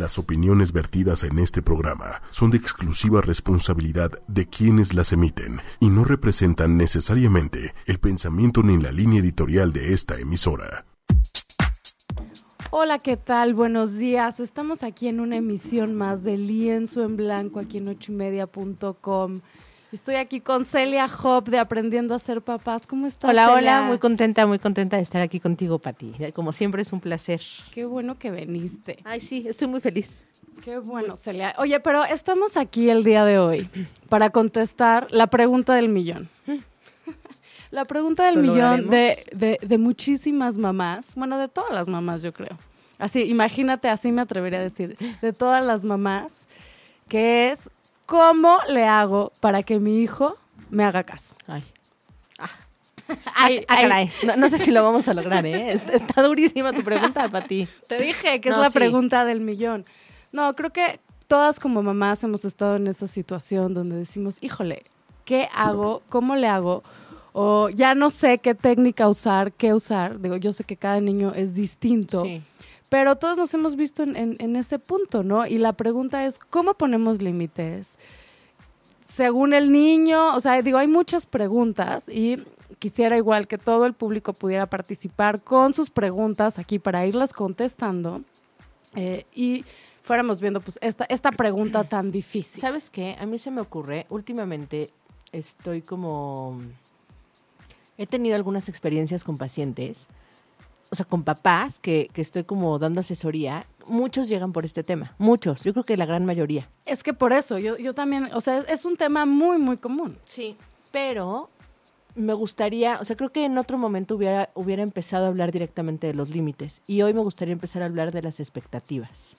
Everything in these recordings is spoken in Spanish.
Las opiniones vertidas en este programa son de exclusiva responsabilidad de quienes las emiten y no representan necesariamente el pensamiento ni la línea editorial de esta emisora. Hola, ¿qué tal? Buenos días. Estamos aquí en una emisión más de Lienzo en Blanco, aquí en ochoymedia.com. Estoy aquí con Celia Hop de Aprendiendo a ser papás. ¿Cómo estás? Hola, Celia? hola, muy contenta, muy contenta de estar aquí contigo, Pati. Como siempre es un placer. Qué bueno que viniste. Ay, sí, estoy muy feliz. Qué bueno, Celia. Oye, pero estamos aquí el día de hoy para contestar la pregunta del millón. La pregunta del ¿Lo millón de, de, de muchísimas mamás, bueno, de todas las mamás, yo creo. Así, imagínate, así me atrevería a decir, de todas las mamás, que es, ¿cómo le hago para que mi hijo me haga caso? Ay. Ay, Ah, ay, caray. No, no sé si lo vamos a lograr, ¿eh? Está, está durísima tu pregunta, Pati. Te dije que es la sí. pregunta del millón. No, creo que todas como mamás hemos estado en esa situación donde decimos, híjole, ¿qué hago? ¿Cómo le hago? O ya no sé qué técnica usar, qué usar. Digo, yo sé que cada niño es distinto, Sí. Pero todos nos hemos visto en, ese punto, ¿no? Y la pregunta es, ¿cómo ponemos límites? Según el niño, o sea, digo, hay muchas preguntas y quisiera igual que todo el público pudiera participar con sus preguntas aquí para irlas contestando eh, y fuéramos viendo pues esta, esta pregunta tan difícil. ¿Sabes qué? A mí se me ocurre, últimamente estoy como... He tenido algunas experiencias con pacientes, o sea, con papás que, que estoy como dando asesoría. Muchos llegan por este tema, muchos, yo creo que la gran mayoría. Es que por eso, yo, yo también, o sea, es, es un tema muy, muy común. Sí. Pero me gustaría, o sea, creo que en otro momento hubiera, hubiera empezado a hablar directamente de los límites y hoy me gustaría empezar a hablar de las expectativas.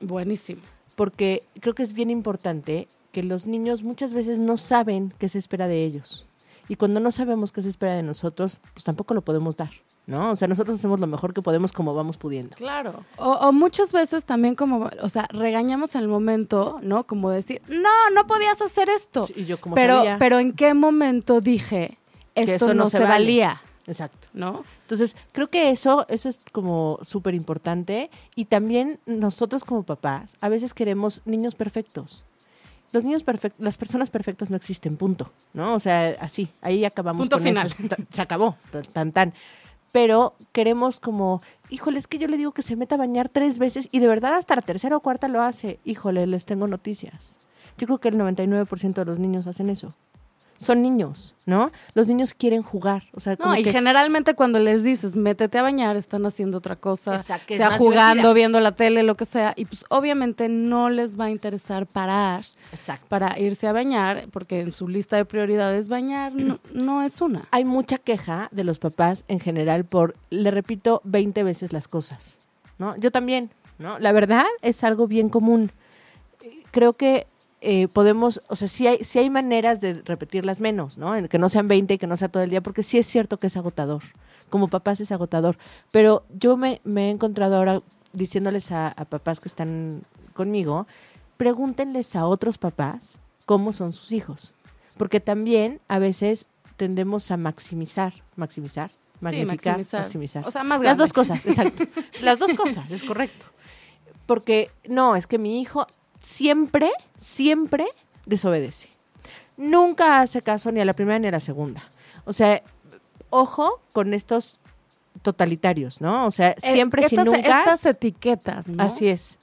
Buenísimo. Porque creo que es bien importante que los niños muchas veces no saben qué se espera de ellos. Y cuando no sabemos qué se espera de nosotros, pues tampoco lo podemos dar, ¿no? O sea, nosotros hacemos lo mejor que podemos como vamos pudiendo. Claro. O, o muchas veces también como, o sea, regañamos en el momento, ¿no? Como decir, no, no podías hacer esto. Y yo como pero, sabía. pero ¿en qué momento dije, esto eso no no, se se, vale"? valía, Exacto. ¿no? Entonces, creo que eso, eso es como súper importante. Y también nosotros como papás, a veces queremos niños perfectos. Los niños perfectos, las personas perfectas no existen, punto. ¿No? O sea, así, ahí acabamos. Punto con final. eso. Se acabó, tan, tan, tan. Pero queremos como, híjole, es que yo le digo que se meta a bañar tres veces y de verdad hasta la tercera o cuarta lo hace. Híjole, les tengo noticias. Yo creo que el 99% de los niños hacen eso. Son niños, ¿no? Los niños quieren jugar. O sea, como No, y que- generalmente cuando les dices, métete a bañar, están haciendo otra cosa, Exacto, sea jugando, viendo la tele, lo que sea, y pues obviamente no les va a interesar parar Exacto. para irse a bañar, porque en su lista de prioridades bañar no, no es una. hay mucha queja de los papás en general por, le repito 20 veces las cosas, ¿no? Yo también, ¿no? La verdad es algo bien común. Creo que eh, podemos, o sea, sí hay, sí hay maneras de repetirlas menos, ¿no? En que no sean 20 y que no sea todo el día, porque sí es cierto que es agotador. Como papás es agotador. Pero yo me, me he encontrado ahora diciéndoles a, a papás que están conmigo, pregúntenles a otros papás cómo son sus hijos. Porque también a veces tendemos a maximizar, maximizar, magnificar, maximizar. maximizar. O sea, más Las grande. dos cosas, exacto. Las dos cosas, es correcto. Porque no, es que mi hijo siempre, siempre desobedece. Nunca hace caso ni a la primera ni a la segunda. O sea, ojo con estos totalitarios, ¿no? O sea, Eh, siempre sin estas, nunca. Estas etiquetas, ¿no? Así es.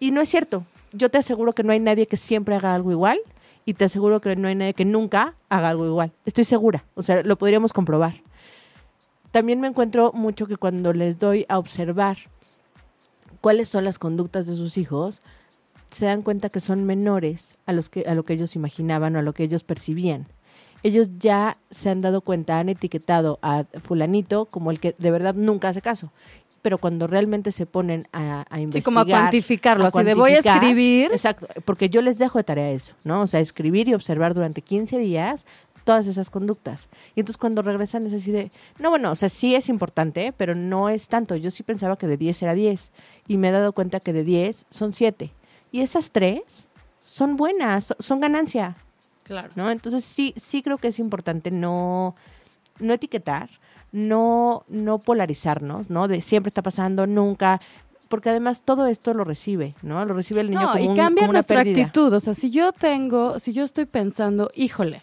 Y no es cierto. Yo te aseguro que no hay nadie que siempre haga algo igual y te aseguro que no hay nadie que nunca haga algo igual. Estoy segura. O sea, lo podríamos comprobar. También me encuentro mucho que cuando les doy a observar cuáles son las conductas de sus hijos, se dan cuenta que son menores a, los que, a lo que ellos imaginaban o a lo que ellos percibían. Ellos ya se han dado cuenta, han etiquetado a fulanito como el que de verdad nunca hace caso. Pero cuando realmente se ponen a, a Sí, investigar... como a cuantificarlo, a así de voy a escribir. Exacto, porque yo les dejo de tarea eso, ¿no? O sea, escribir y observar durante 15 días todas esas conductas. Y entonces cuando regresan es así de, no, bueno, o sea, sí es importante, pero no es tanto. Yo sí pensaba que de 10 era 10 y me he dado cuenta que de 10 son 7. Y esas tres son buenas, so- son ganancia, Claro. ¿no? Entonces sí, sí creo que es importante no, no etiquetar, no, no polarizarnos, ¿no? De siempre está pasando, nunca. porque además todo esto lo recibe, ¿no? Lo recibe el niño No, como, y un- cambia como nuestra pérdida. actitud. O sea, si yo tengo, si yo estoy pensando, híjole,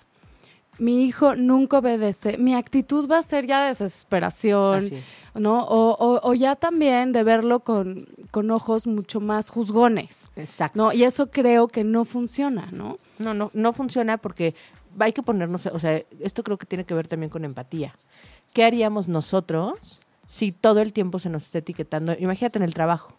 mi hijo nunca obedece, mi actitud va a ser ya desesperación, Así es. ¿no? O, o- o ya también de verlo con, con ojos mucho más juzgones, Exacto. ¿no? Y eso creo que no funciona, ¿no? No, no, no funciona porque hay que ponernos, o sea, esto creo que tiene que ver también con empatía. ¿Qué haríamos nosotros si todo el tiempo se nos está etiquetando? Imagínate en el trabajo.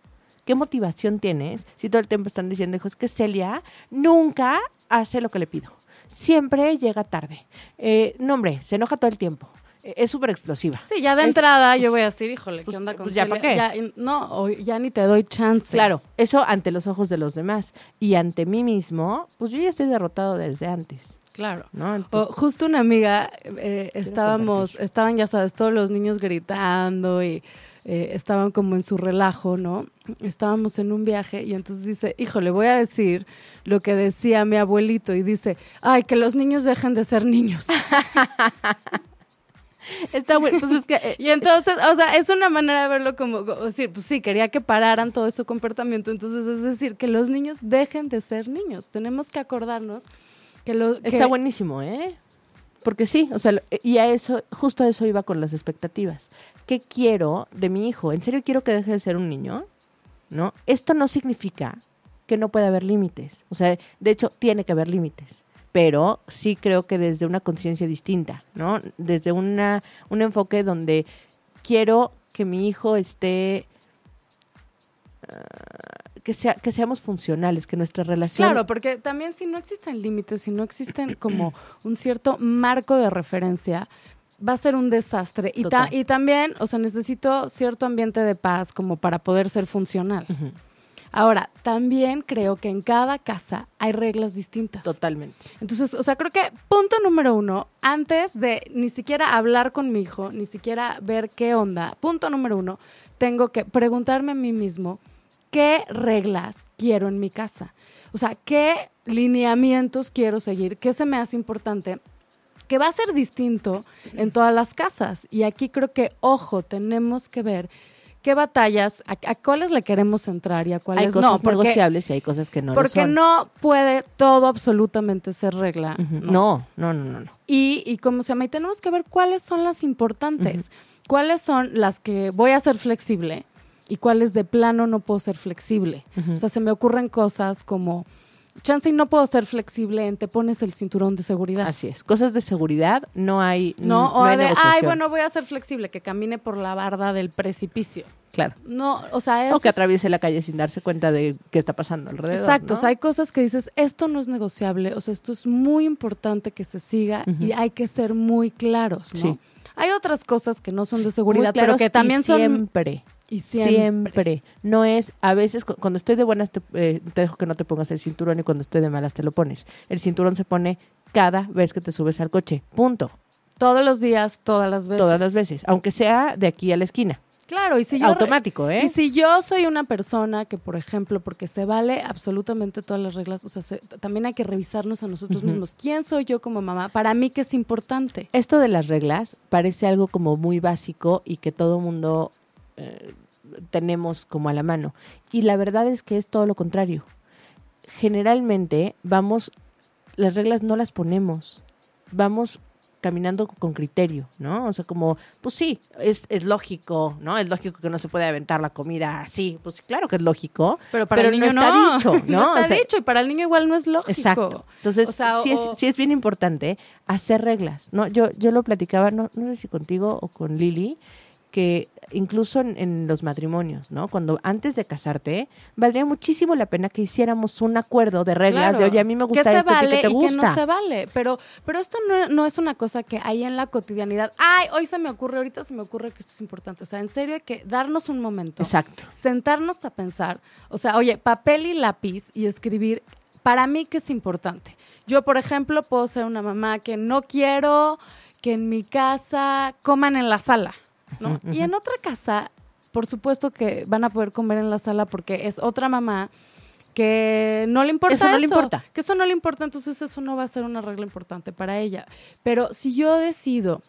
¿Qué motivación tienes si todo el tiempo están diciendo, hijo, es que Celia nunca hace lo que le pido? Siempre llega tarde. Eh, no, hombre, se enoja todo el tiempo. Eh, es súper explosiva. Sí, ya de Es- entrada pues, yo voy a decir, híjole, pues, ¿qué onda con pues, ¿ya qué? Ya, no, ya ni te doy chance. Claro, eso ante los ojos de los demás. Y ante mí mismo, pues yo ya estoy derrotado desde antes. Claro. ¿no? O justo una amiga, eh, estábamos, estaban, ya sabes, todos los niños gritando y eh, estaban como en su relajo, ¿no? Estábamos en un viaje y entonces dice, híjole, voy a decir lo que decía mi abuelito y dice, ay, que los niños dejen de ser niños. está bueno. Pues es que eh, Y entonces, o sea, es una manera de verlo como, como decir, pues sí, quería que pararan todo ese comportamiento. Entonces, es decir, que los niños dejen de ser niños. Tenemos que acordarnos que. Está buenísimo, ¿eh? Porque sí, o sea, lo- y a eso, justo a eso iba con las expectativas. ¿Qué quiero de mi hijo? ¿En serio quiero que deje de ser un niño? ¿No? Esto no significa que no pueda haber límites. O sea, de hecho, tiene que haber límites. Pero sí creo que desde una conciencia distinta, ¿no? Desde una, un enfoque donde quiero que mi hijo esté. Que, sea, que seamos funcionales, que nuestra relación. Claro, porque también si no existen límites, si no existen como un cierto marco de referencia, va a ser un desastre. Y, ta- y también, o sea, necesito cierto ambiente de paz como para poder ser funcional. Ahora, también creo que en cada casa hay reglas distintas. Totalmente. Entonces, o sea, creo que punto número uno, antes de ni siquiera hablar con mi hijo, ni siquiera ver qué onda, punto número uno, tengo que preguntarme a mí mismo qué reglas quiero en mi casa. O sea, qué lineamientos quiero seguir, qué se me hace importante que va a ser distinto en todas las casas. Y aquí creo que, ojo, tenemos que ver qué batallas, a, a cuáles le queremos entrar y a Hay cuáles cosas no. Porque, negociables y hay cosas que no lo porque son. no puede todo absolutamente ser regla. No, no, no, no. no. Y, y como se llama, y tenemos que ver cuáles son las importantes, cuáles son las que voy a ser flexible y cuáles de plano no puedo ser flexible. O sea, se me ocurren cosas como, chance y no puedo ser flexible en te pones el cinturón de seguridad. Así es. Cosas de seguridad no hay. No, no o hay de, ay, bueno, voy a ser flexible, que camine por la barda del precipicio. Claro. No, o sea, eso O que es- atraviese la calle sin darse cuenta de qué está pasando alrededor. Exacto, ¿no? o sea, hay cosas que dices, esto no es negociable, o sea, esto es muy importante que se siga y hay que ser muy claros, ¿no? Sí. Hay otras cosas que no son de seguridad, pero que también son... siempre. Y Siempre. siempre. No es, a veces cu- cuando estoy de buenas te, eh, te dejo que no te pongas el cinturón y cuando estoy de malas te lo pones. El cinturón se pone cada vez que te subes al coche. Punto. Todos los días, todas las veces. Todas las veces. Aunque sea de aquí a la esquina. Claro, y si yo... Automático, ¿eh? Y si yo soy una persona que, por ejemplo, porque se vale absolutamente todas las reglas, o sea, se- también hay que revisarnos a nosotros mismos. ¿Quién soy yo como mamá? Para mí, que es importante? Esto de las reglas parece algo como muy básico y que todo mundo eh, tenemos como a la mano. Y la verdad es que es todo lo contrario. Generalmente vamos, las reglas no las ponemos, vamos caminando con criterio, ¿no? O sea, como, pues sí, es, es lógico, ¿no? Es lógico que no se puede aventar la comida así, pues claro que es lógico, Pero para pero el no niño está no. dicho, ¿no? no está O sea, dicho y para el niño igual no es lógico. Exacto. Entonces, O sea, sí, o- es, sí es bien importante hacer reglas, ¿no? Yo, yo lo platicaba, no, no sé si contigo o con Lili, que incluso en, en los matrimonios, ¿no? Cuando antes de casarte, valdría muchísimo la pena que hiciéramos un acuerdo de reglas Claro. de, oye, a mí me gusta que se esto, vale que te y gusta. que no se vale. Pero, pero esto no, no es una cosa que hay en la cotidianidad. Ay, hoy se me ocurre, ahorita se me ocurre que esto es importante. O sea, en serio hay que darnos un momento. Exacto. Sentarnos a pensar. O sea, oye, papel y lápiz y escribir. Para mí, ¿qué es importante? Yo, por ejemplo, puedo ser una mamá que no quiero que en mi casa coman en la sala, ¿no? Y en otra casa, por supuesto que van a poder comer en la sala porque es otra mamá que no le importa Eso no le importa. Que eso no le importa, entonces eso no va a ser una regla importante para ella. Pero si yo decido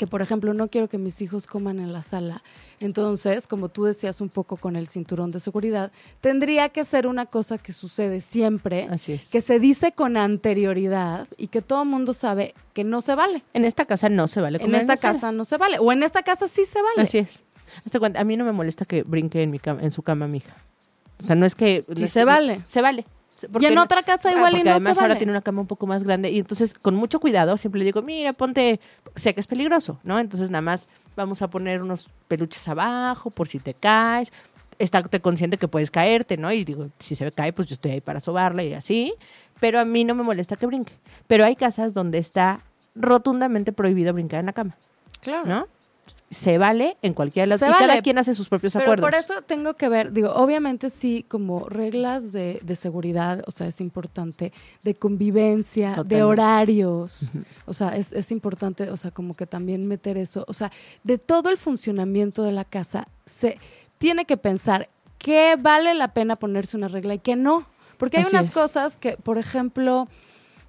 que por ejemplo no quiero que mis hijos coman en la sala. Entonces, como tú decías un poco con el cinturón de seguridad, tendría que ser una cosa que sucede siempre, Así es. que se dice con anterioridad y que todo el mundo sabe que no se vale. En esta casa no se vale En esta sala. casa no se vale. O en esta casa sí se vale. Así es. Hazte cuenta, a mí no me molesta que brinque en, mi cama, en su cama mi hija. O sea, no es que... Sí se que- vale. Se vale. Y Porque en no- otra casa Ah, igual y porque no además se ahora tiene una cama un poco más grande y entonces con mucho cuidado siempre le digo, mira, ponte, sé que es peligroso, ¿no? Entonces nada más vamos a poner unos peluches abajo por si te caes, estate consciente que puedes caerte, ¿no? Y digo, si se cae, pues yo estoy ahí para sobarle y así, pero a mí no me molesta que brinque. Pero hay casas donde está rotundamente prohibido brincar en la cama, Claro. ¿no? Se vale en cualquiera de las... Se y cada vale. quien hace sus propios Pero acuerdos. por eso tengo que ver, digo, obviamente sí, como reglas de, de seguridad, o sea, es importante, de convivencia, de horarios, o sea, es, es importante, o sea, como que también meter eso, o sea, de todo el funcionamiento de la casa, se tiene que pensar qué vale la pena ponerse una regla y qué no. Porque hay Así unas es. cosas que, por ejemplo,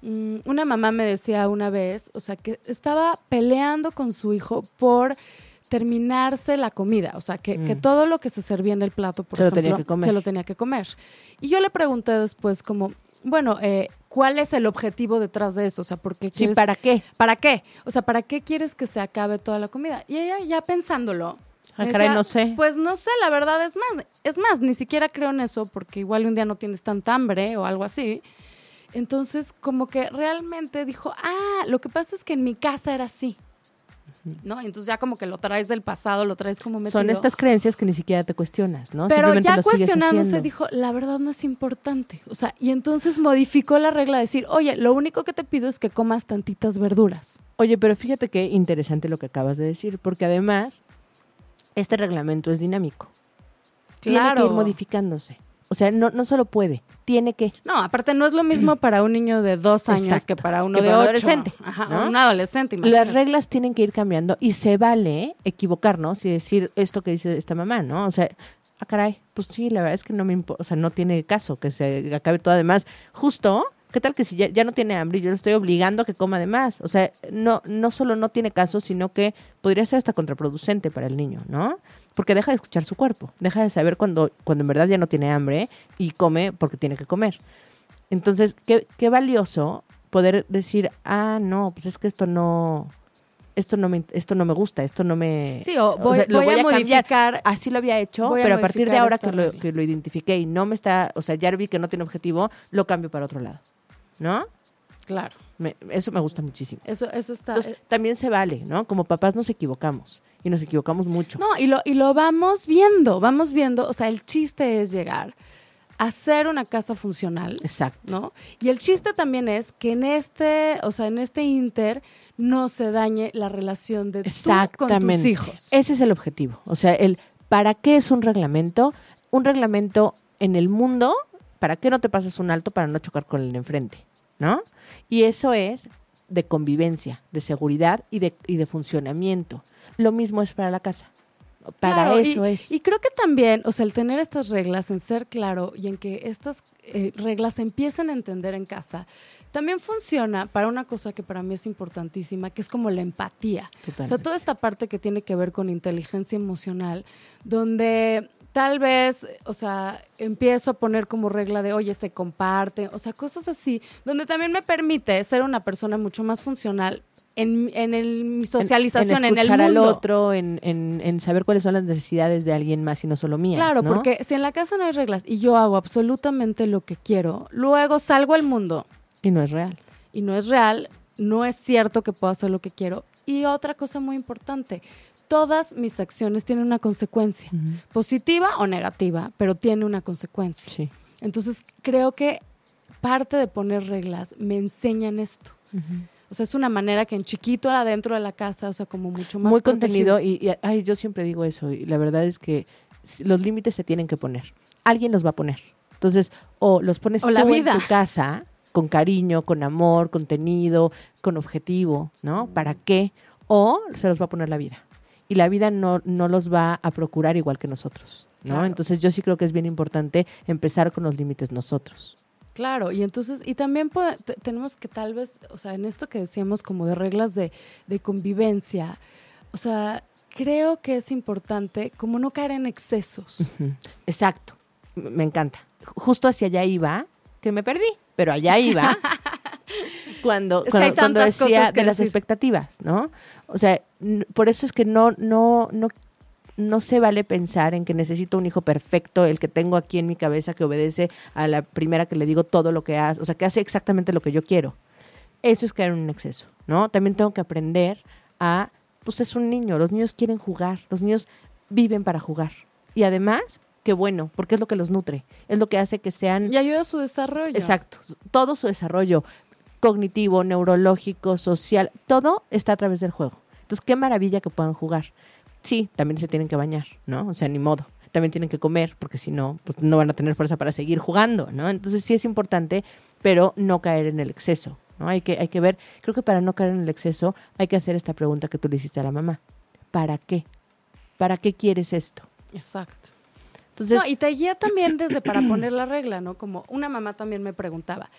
una mamá me decía una vez, o sea, que estaba peleando con su hijo por terminarse la comida, o sea, que, que Mm. todo lo que se servía en el plato, por Se lo ejemplo, tenía que comer. se lo tenía que comer. Y yo le pregunté después como, bueno, eh, ¿cuál es el objetivo detrás de eso? O sea, ¿por qué Sí, quieres ¿para qué? ¿Para qué? O sea, ¿para qué quieres que se acabe toda la comida? Y ella ya pensándolo. Ah, me caray, decía, no sé. Pues no sé, la verdad es más. Es más, ni siquiera creo en eso porque igual un día no tienes tanta hambre o algo así. Entonces, como que realmente dijo, ah, lo que pasa es que en mi casa era así. ¿No? Entonces ya como que lo traes del pasado, lo traes como metido. Son estas creencias que ni siquiera te cuestionas, ¿no? Pero ya cuestionándose dijo, la verdad no es importante. O sea, y entonces modificó la regla de decir, oye, lo único que te pido es que comas tantitas verduras. Oye, pero fíjate qué interesante lo que acabas de decir, porque además este reglamento es dinámico. Tiene que Claro. ir modificándose. O sea, no, no solo puede, tiene que. No, aparte no es lo mismo para un niño de dos años Exacto, que para uno que de para ocho. adolescente, Ajá, ¿no? un adolescente, imagínate. Las reglas tienen que ir cambiando y se vale equivocarnos y decir esto que dice esta mamá, ¿no? O sea, ah, caray, pues sí, la verdad es que no me importa, o sea, no tiene caso que se acabe todo. Además, justo, ¿qué tal que si ya, ya no tiene hambre y yo lo estoy obligando a que coma de más? O sea, no, no solo no tiene caso, sino que podría ser hasta contraproducente para el niño, ¿no? Porque deja de escuchar su cuerpo, deja de saber cuando, cuando en verdad ya no tiene hambre y come porque tiene que comer. Entonces, qué, qué valioso poder decir, ah, no, pues es que esto no, esto no me, esto no me gusta, esto no me... Sí, o voy, sea, lo voy a, cambiar. modificar. Así lo había hecho, Voy a pero a partir de ahora que lo, que lo identifiqué y no me está, o sea, ya vi que no tiene objetivo, lo cambio para otro lado, ¿no? Claro, Me- eso me gusta muchísimo. eso, eso está. Entonces, también se vale, ¿no? Como papás nos equivocamos y nos equivocamos mucho. No, y lo, y lo vamos viendo, vamos viendo. O sea, el chiste es llegar a hacer una casa funcional. Exacto. ¿no? Y el chiste también es que en este, o sea, en este inter no se dañe la relación de tú con tus hijos. Ese es el objetivo. O sea, el ¿para qué es un reglamento? Un reglamento en el mundo, ¿para qué no te pasas un alto para no chocar con el enfrente? ¿No? Y eso es de convivencia, de seguridad y de, y de funcionamiento. Lo mismo es para la casa. Para Claro, y- eso es. Y creo que también, o sea, el tener estas reglas, en ser claro y en que estas eh, reglas se empiecen a entender en casa, también funciona para una cosa que para mí es importantísima, que es como la empatía. O sea, Totalmente. toda esta parte que tiene que ver con inteligencia emocional, donde tal vez, o sea, empiezo a poner como regla de, oye, se comparte, o sea, cosas así, donde también me permite ser una persona mucho más funcional en, en el- mi socialización, en, el escuchar mundo. al otro, en, en- en saber cuáles son las necesidades de alguien más y no solo mías. Claro, ¿no? porque si en la casa no hay reglas y yo hago absolutamente lo que quiero, luego salgo al mundo Y no es real. y no es real, no es cierto que puedo hacer lo que quiero. Y otra cosa muy importante, todas mis acciones tienen una consecuencia, positiva o negativa, pero tiene una consecuencia. Sí. Entonces, creo que parte de poner reglas me enseñan esto. O sea, es una manera que en chiquito adentro de la casa, o sea, como mucho más Muy protegido. contenido y, y, ay, yo siempre digo eso y la verdad es que los límites se tienen que poner. Alguien los va a poner. Entonces, o los pones O la tú vida. en tu casa con cariño, con amor, contenido, con objetivo, ¿no? ¿Para qué? O se los va a poner la vida. Y la vida no, no los va a procurar igual que nosotros, ¿no? Claro. Entonces, yo sí creo que es bien importante empezar con los límites nosotros. Claro, y entonces, y también puede- tenemos que tal vez, o sea, en esto que decíamos como de reglas de, de convivencia, o sea, creo que es importante como no caer en excesos. Exacto. Me encanta. Justo hacia allá iba, que me perdí, pero allá iba. cuando Es que cuando, decía de las expectativas, ¿no? O sea, por eso es que no, no, no, no se vale pensar en que necesito un hijo perfecto, el que tengo aquí en mi cabeza que obedece a la primera que le digo todo lo que hace, o sea, que hace exactamente lo que yo quiero. Eso es caer en un exceso, ¿no? También tengo que aprender a, pues es un niño, los niños quieren jugar, los niños viven para jugar. Y además, qué bueno, porque es lo que los nutre, es lo que hace que sean Y ayuda a su desarrollo. Exacto. Todo su desarrollo cognitivo, neurológico, social, todo está a través del juego. Entonces, qué maravilla que puedan jugar. Sí, también se tienen que bañar, ¿no? O sea, ni modo. También tienen que comer, porque si no, pues no van a tener fuerza para seguir jugando, ¿no? Entonces sí es importante, pero no caer en el exceso, ¿no? Hay que, hay que ver, creo que para no caer en el exceso, hay que hacer esta pregunta que tú le hiciste a la mamá. ¿Para qué? ¿Para qué quieres esto? Exacto. Entonces, No, y te guía también desde para poner la regla, ¿no? Como una mamá también me preguntaba,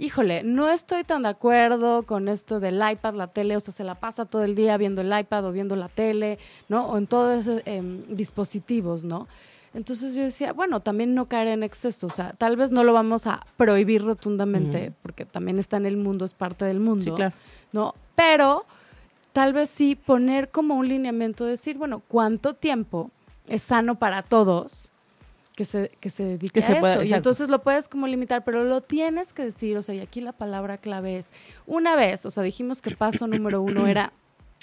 híjole, no estoy tan de acuerdo con esto del iPad, la tele, o sea, se la pasa todo el día viendo el iPad o viendo la tele, ¿no? O en todos esos em, dispositivos, ¿no? Entonces yo decía, bueno, también no caer en exceso, o sea, tal vez no lo vamos a prohibir rotundamente, porque también está en el mundo, es parte del mundo. sí, claro. ¿no? Pero tal vez sí poner como un lineamiento, decir, bueno, ¿cuánto tiempo es sano para todos que se, que se dedique Que se a pueda- eso? Y entonces lo puedes como limitar, pero lo tienes que decir, o sea, y aquí la palabra clave es, una vez, o sea, dijimos que paso número uno era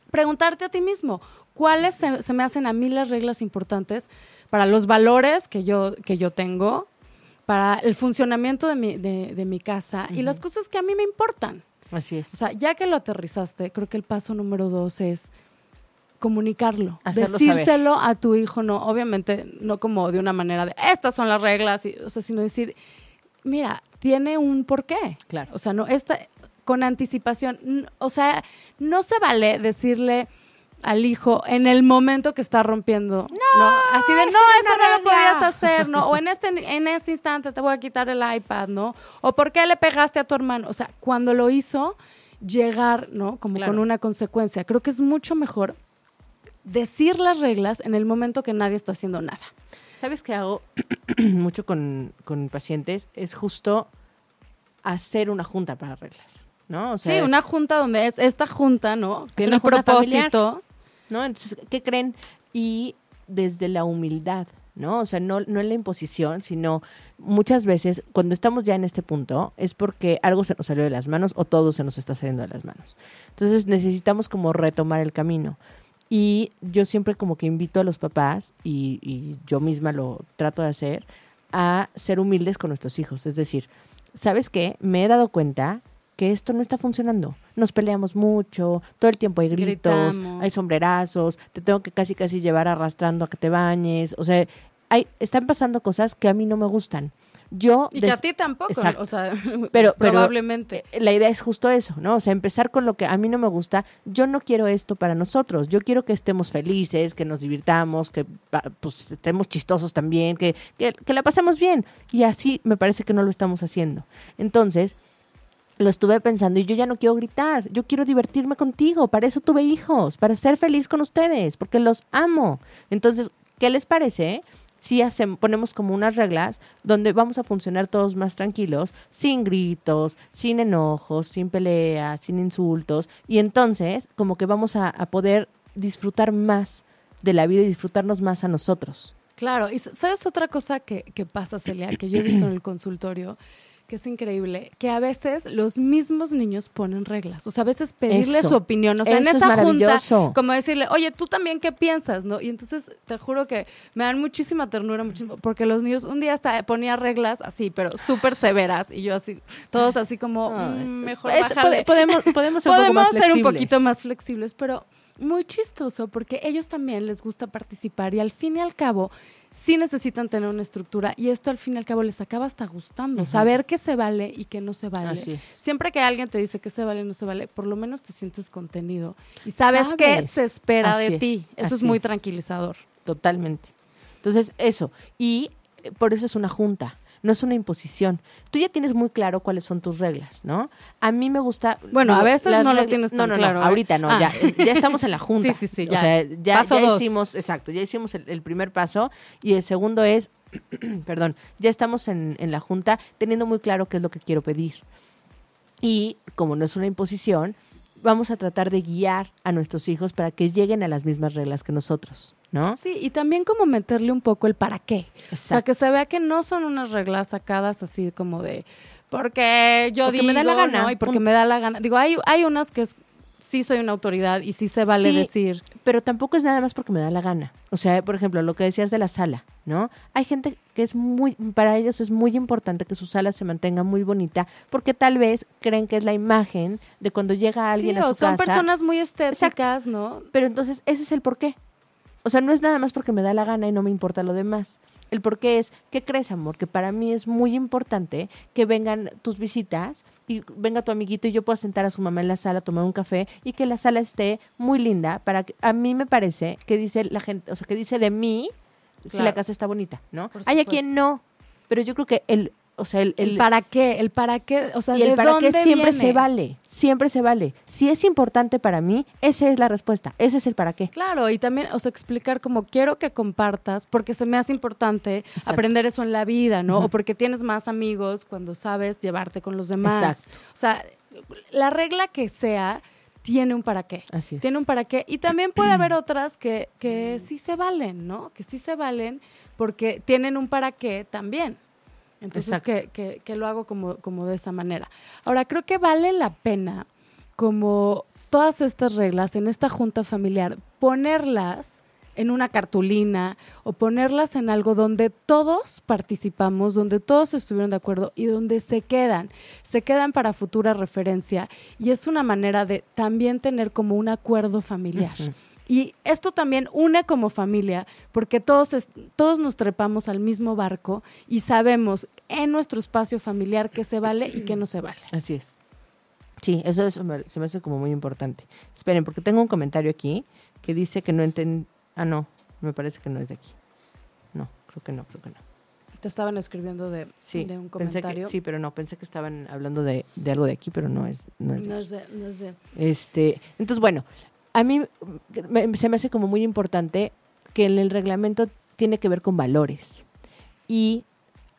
preguntarte a ti mismo, ¿cuáles se, se me hacen a mí las reglas importantes para los valores que yo, que yo tengo, para el funcionamiento de mi, de, de mi casa y las cosas que a mí me importan? Así es. O sea, ya que lo aterrizaste, creo que el paso número dos es comunicarlo, Hacerlo decírselo a tu hijo, no, obviamente no como de una manera de estas son las reglas, y- o sea, sino decir, mira, tiene un porqué. Claro. O sea, no, esta, con anticipación, o sea, no se vale decirle al hijo en el momento que está rompiendo, no, así de, no, eso no lo regla". podías hacer, ¿no? O en este, en este instante te voy a quitar el iPad, ¿no? O ¿por qué le pegaste a tu hermano? O sea, cuando lo hizo, llegar, ¿no? Como Claro. con una consecuencia. Creo que es mucho mejor decir las reglas en el momento que nadie está haciendo nada. ¿Sabes qué hago mucho con, con pacientes? Es justo hacer una junta para reglas, ¿no? O sea, sí, una junta donde es esta junta, ¿no? Tiene un propósito. ¿no? Entonces, ¿qué creen? Y desde la humildad, ¿no? O sea, no, no en la imposición, sino muchas veces cuando estamos ya en este punto es porque algo se nos salió de las manos o todo se nos está saliendo de las manos. Entonces necesitamos como retomar el camino. Y yo siempre como que invito a los papás, y, y yo misma lo trato de hacer, a ser humildes con nuestros hijos. Es decir, ¿sabes qué? Me he dado cuenta que esto no está funcionando. Nos peleamos mucho, todo el tiempo hay gritos, Gritamos. hay sombrerazos, te tengo que casi casi llevar arrastrando a que te bañes. O sea, hay, están pasando cosas que a mí no me gustan. Yo Y que a ti tampoco, Exacto. o sea, Pero- pero- probablemente. la idea es justo eso, ¿no? O sea, empezar con lo que a mí no me gusta. Yo no quiero esto para nosotros. Yo quiero que estemos felices, que nos divirtamos, que pa- pues estemos chistosos también, que, que, que la pasemos bien. Y así me parece que no lo estamos haciendo. Entonces, lo estuve pensando y yo ya no quiero gritar. Yo quiero divertirme contigo. Para eso tuve hijos, para ser feliz con ustedes, porque los amo. Entonces, ¿qué les parece? Si hacemos, ponemos como unas reglas donde vamos a funcionar todos más tranquilos, sin gritos, sin enojos, sin peleas, sin insultos. Y entonces, como que vamos a, a poder disfrutar más de la vida y disfrutarnos más a nosotros. Claro, y ¿sabes otra cosa que, que pasa, Celia, que yo he visto en el consultorio? Que es increíble, que a veces los mismos niños ponen reglas. O sea, a veces pedirle Eso. su opinión. O sea, en es esa junta, como decirle, oye, tú también, ¿qué piensas? ¿No? Y entonces te juro que me dan muchísima ternura, muchísimo, porque los niños, un día hasta ponía reglas así, pero súper severas. Y yo así, todos así como. "Mm, mejor Es- bájale". pode- podemos, podemos ser, un poco Podemos más ser un poquito más flexibles, pero muy chistoso porque ellos también les gusta participar y al fin y al cabo sí necesitan tener una estructura y esto al fin y al cabo les acaba hasta gustando, saber qué se vale y qué no se vale. Siempre que alguien te dice que se vale y no se vale, por lo menos te sientes contenido y sabes, qué se espera Así de es, ti. Eso es muy es. tranquilizador. Totalmente. Entonces, eso. Y eh, por eso es una junta. No es una imposición. Tú ya tienes muy claro cuáles son tus reglas, ¿no? A mí me gusta... Bueno, a veces no lo tienes tan no, no, claro, ¿eh? ahorita no, Ah. ya, ya estamos en la junta. Sí, sí, sí, O ya. sea, ya, Paso ya hicimos, exacto, ya hicimos el, el primer paso y el segundo es, perdón, ya estamos en, en la junta teniendo muy claro qué es lo que quiero pedir. Y como no es una imposición, vamos a tratar de guiar a nuestros hijos para que lleguen a las mismas reglas que nosotros, ¿no? Sí, y también como meterle un poco el para qué. O sea, que se vea que no son unas reglas sacadas así como de porque yo Porque digo, me da la gana, ¿no? Y porque punto. me da la gana. Digo, hay, hay unas que es, sí soy una autoridad y sí se vale Sí. decir. Pero tampoco es nada más porque me da la gana. O sea, por ejemplo, lo que decías de la sala, ¿no? Hay gente que es muy, para ellos es muy importante que su sala se mantenga muy bonita porque tal vez creen que es la imagen de cuando llega alguien sí, a o su son casa. personas muy estéticas, ¿no? Pero entonces ese es el porqué. O sea, no es nada más porque me da la gana y no me importa lo demás. El porqué es, ¿qué crees, amor? Que para mí es muy importante que vengan tus visitas y venga tu amiguito y yo pueda sentar a su mamá en la sala, tomar un café y que la sala esté muy linda para que a mí me parece que dice la gente, o sea, que dice de mí si la casa está bonita, ¿no? Por Hay a quien no, pero yo creo que el, o sea, el, El, el- para qué, el para qué, o sea, y el ¿de para qué dónde siempre viene? se vale, siempre se vale. Si es importante para mí, esa es la respuesta, ese es el para qué. Claro, y también, o sea, explicar como quiero que compartas, porque se me hace importante Exacto. aprender eso en la vida, ¿no? O porque tienes más amigos cuando sabes llevarte con los demás. Exacto. O sea, la regla que sea tiene un para qué. Así es. Tiene un para qué. Y también puede haber otras que, que sí se valen, ¿no? Que sí se valen porque tienen un para qué también. Entonces, que, que, que lo hago como, como de esa manera. Ahora, creo que vale la pena, como todas estas reglas en esta junta familiar, ponerlas en una cartulina o ponerlas en algo donde todos participamos, donde todos estuvieron de acuerdo y donde se quedan, se quedan para futura referencia y es una manera de también tener como un acuerdo familiar. Ujú. Y esto también une como familia, porque todos, es- todos nos trepamos al mismo barco y sabemos en nuestro espacio familiar qué se vale y qué no se vale. Así es. Sí, eso es- se me hace como muy importante. Esperen, porque tengo un comentario aquí que dice que no entienden. Ah, no, me parece que no es de aquí. No, creo que no, creo que no. Te estaban escribiendo de, Sí, de un pensé comentario. que, sí, pero no, pensé que estaban hablando de, de algo de aquí, pero no es, no es de No aquí. sé, no sé. Este, entonces, bueno, a mí me- se me hace como muy importante que en el reglamento tiene que ver con valores. Y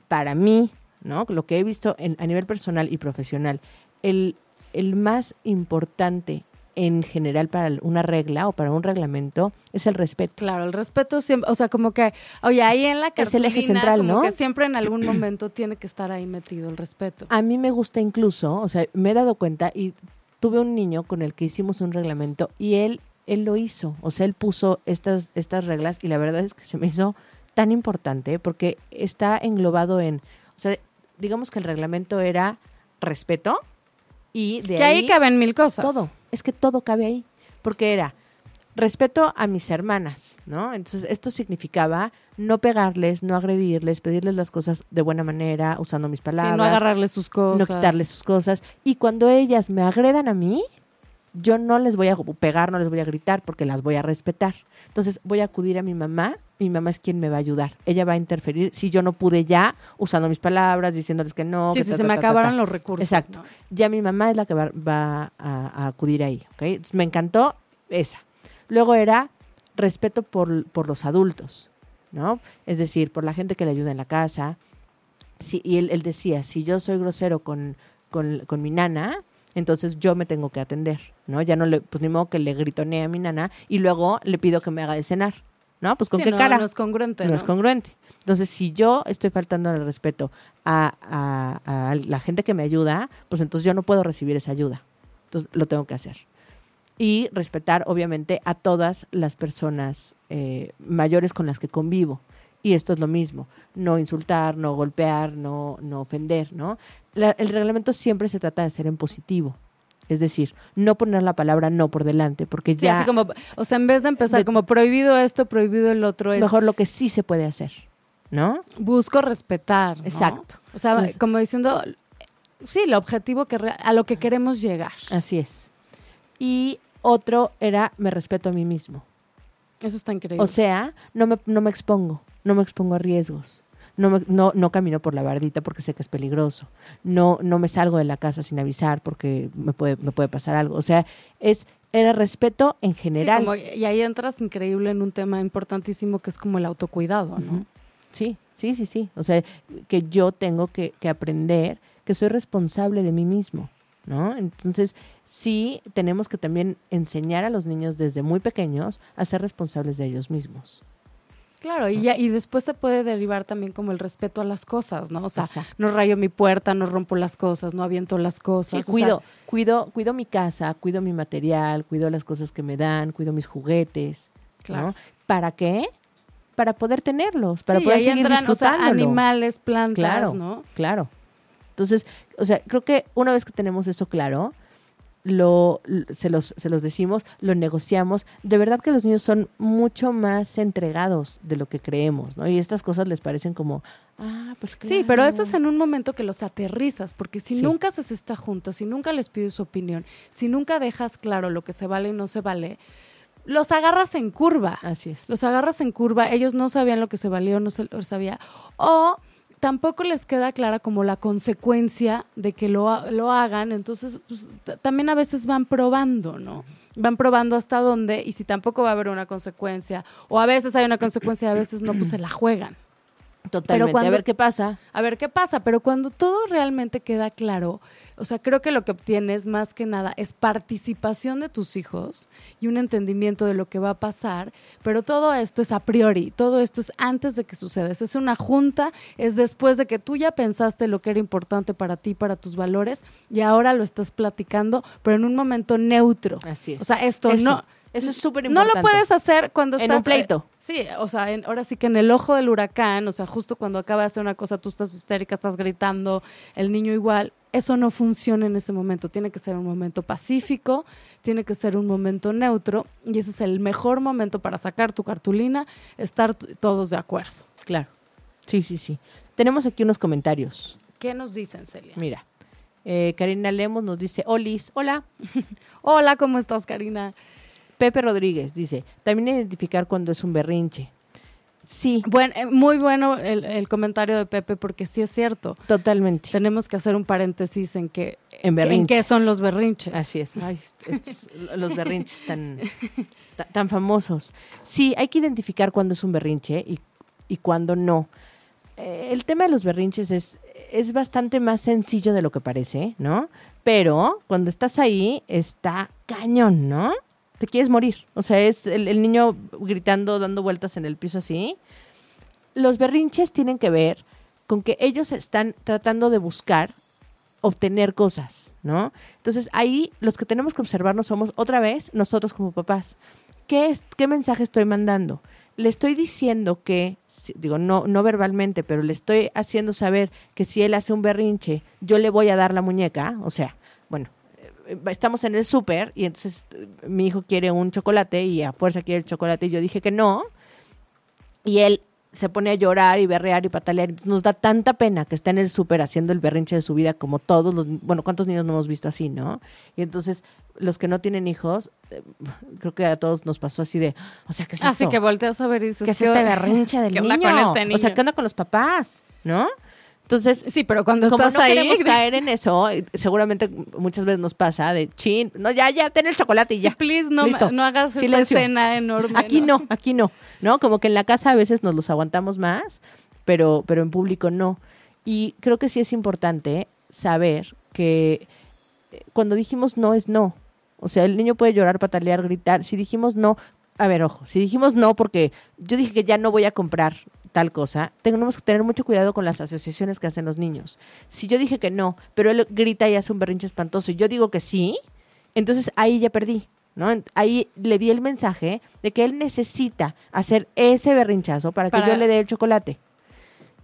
para mí, ¿no? Lo que he visto en- a nivel personal y profesional, el, el más importante en general para una regla o para un reglamento es el respeto. Claro, el respeto siempre, o sea, como que, oye, ahí en la Es el eje cartulina, central, como ¿no? que siempre en algún momento tiene que estar ahí metido el respeto. A mí me gusta incluso, o sea, me he dado cuenta y tuve un niño con el que hicimos un reglamento y él, él lo hizo, o sea, él puso estas, estas reglas y la verdad es que se me hizo tan importante porque está englobado en, o sea, digamos que el reglamento era respeto y de que ahí caben mil cosas. todo, es que todo cabe ahí, porque era respeto a mis hermanas, ¿no? Entonces, esto significaba no pegarles, no agredirles, pedirles las cosas de buena manera, usando mis Sí, palabras no agarrarle sus cosas. no quitarles sus cosas. Y cuando ellas me agredan a mí, yo no les voy a pegar, no les voy a gritar porque las voy a respetar. Entonces voy a acudir a mi mamá. Mi mamá es quien me va a ayudar. Ella va a interferir si yo no pude ya, usando mis palabras, diciéndoles que no. Sí, que sí, ta, se ta, me ta, acabaron los recursos. Exacto. ¿no? Ya mi mamá es la que va, va a, a acudir ahí. ¿ok? Entonces, me encantó esa. Luego era respeto por, por los adultos, ¿no? Es decir, por la gente que le ayuda en la casa. Si, y él, él decía, si yo soy grosero con, con, con mi nana, entonces yo me tengo que atender, ¿no? Ya no le, pues ni modo que le gritonee a mi nana y luego le pido que me haga de cenar, ¿no? Pues con Sí, qué no, cara No es congruente. no ¿no? es congruente. Entonces, si yo estoy faltando al respeto a, a- a la gente que me ayuda, pues entonces yo no puedo recibir esa ayuda. Entonces, lo tengo que hacer. Y respetar, obviamente, a todas las personas eh, mayores con las que convivo. Y esto es lo mismo. No insultar, no golpear, no, no ofender, ¿no? La- el reglamento siempre se trata de ser en positivo. Es decir, no poner la palabra no por delante, porque Sí, ya así como, o sea, en vez de empezar De- como prohibido esto, prohibido el otro, es mejor lo que sí se puede hacer, ¿no? busco respetar. ¿no? Exacto. O sea, Entonces- como diciendo, sí, el objetivo que a lo que queremos llegar. Así es. Y otro era me respeto a mí mismo. Eso está increíble. O sea, no me, no me expongo, no me expongo a riesgos. no, me- no, no camino por la bardita porque sé que es peligroso, no, no me salgo de la casa sin avisar porque me puede, me puede pasar algo. O sea, es, era respeto en Sí, general. como- y ahí entras increíble en un tema importantísimo que es como el autocuidado, ¿no? Sí, sí, sí, sí. O sea, que yo tengo que, que aprender que soy responsable de mí mismo, ¿no? Entonces, sí tenemos que también enseñar a los niños desde muy pequeños a ser responsables de ellos mismos. Claro, y, ya, y después se puede derivar también como el respeto a las cosas, ¿no? O sea, Exacto. no rayo mi puerta, no rompo las cosas, no aviento las Sí, cosas. o sea, cuido, cuido, cuido mi casa, cuido mi material, cuido las cosas que me dan, cuido mis juguetes, Claro. ¿no? ¿Para qué? Para poder tenerlos, para sí, poder ahí seguir entran, o sea, disfrutándolo. animales, plantas, Claro. ¿no? Claro. Entonces, o sea, creo que una vez que tenemos eso claro, lo, se, los, se los decimos, lo negociamos. De verdad que los niños son mucho más entregados de lo que creemos, ¿no? Y estas cosas les parecen como, ah, pues claro. Sí, pero eso es en un momento que los aterrizas, porque si Sí. nunca haces esta junta, si nunca les pides su opinión, si nunca dejas claro lo que se vale y no se vale, los agarras en curva. Así es. Los agarras en curva, ellos no sabían lo que se valía o no se lo sabía. O tampoco les queda clara como la consecuencia de que lo, lo hagan, entonces pues, también a veces van probando, ¿no? Van probando hasta dónde y si tampoco va a haber una consecuencia, o a veces hay una consecuencia, a veces no, pues se la juegan. Totalmente. cuando- A ver qué pasa. A ver qué pasa, pero cuando todo realmente queda claro, o sea, creo que lo que obtienes más que nada es participación de tus hijos y un entendimiento de lo que va a pasar, pero todo esto es a priori, todo esto es antes de que suceda, es una junta, es después de que tú ya pensaste lo que era importante para ti, para tus valores, y ahora lo estás platicando, pero en un momento neutro. Así es. O sea, esto Eso, no... Eso es súper No importante. lo puedes hacer cuando En estás... un pleito. eh, sí, o sea, en- ahora sí que en el ojo del huracán, o sea, justo cuando acaba de hacer una cosa, tú estás histérica, estás gritando, el niño igual. Eso no funciona en ese momento. Tiene que ser un momento pacífico, tiene que ser un momento neutro, y ese es el mejor momento para sacar tu cartulina, estar todos de acuerdo. Claro. Sí, sí, sí. Tenemos aquí unos comentarios. ¿Qué nos dicen, Celia? Mira. eh, Karina Lemos nos dice, Olis, hola. Hola, ¿cómo estás, Karina? Pepe Rodríguez dice, también identificar cuando es un berrinche. Sí, Bueno, eh, muy bueno el, el comentario de Pepe, porque sí es cierto. totalmente. Tenemos que hacer un paréntesis en que En en qué son los berrinches. Así es. Ay, estos- los berrinches tan, ta- tan famosos. Sí, hay que identificar cuándo es un berrinche y, y cuándo no. Eh, el tema de los berrinches es, es bastante más sencillo de lo que parece, ¿no? Pero cuando estás ahí, está cañón, ¿no? Te quieres morir. O sea, es el, niño gritando, dando vueltas en el piso así. Los berrinches tienen que ver con que ellos están tratando de buscar obtener cosas, ¿no? Entonces ahí los que tenemos que observarnos somos otra vez nosotros como papás. ¿Qué, es, qué mensaje estoy mandando? Le estoy diciendo que, digo, no, no verbalmente, pero le estoy haciendo saber que si él hace un berrinche, yo le voy a dar la muñeca. O sea, bueno, estamos en el súper y entonces eh, mi hijo quiere un chocolate y a fuerza quiere el chocolate y yo dije que no. Y él se pone a llorar y berrear y patalear. Entonces nos da tanta pena que está en el súper haciendo el berrinche de su vida como todos los... Bueno, ¿cuántos niños no hemos visto así, no? Y entonces los que no tienen hijos, eh, creo que a todos nos pasó así de... O sea, ¿qué es Así esto? que volteas a ver y dices, ¿Qué es este berrinche del ¿qué niño? con este O sea, ¿qué onda con los papás? ¿No? Entonces, Sí, pero cuando como estás no ahí, queremos caer en eso, seguramente muchas veces nos pasa de chin, no, ya, ya, ten el chocolate y ya. please, no, Listo. no hagas Silencio. escena enorme. Aquí no, aquí no, ¿no? Como que en la casa a veces nos los aguantamos más, pero, pero en público no. Y creo que sí es importante saber que eh, cuando dijimos no es no. O sea, el niño puede llorar, patalear, gritar. Si dijimos no, a ver, ojo, si dijimos no porque yo dije que ya no voy a comprar tal cosa, tenemos que tener mucho cuidado con las asociaciones que hacen los niños. Si yo dije que no, pero él grita y hace un berrinche espantoso y yo digo que sí, entonces ahí ya perdí. ¿no? Ahí le di el mensaje de que él necesita hacer ese berrinchazo para que Para- yo le dé el chocolate.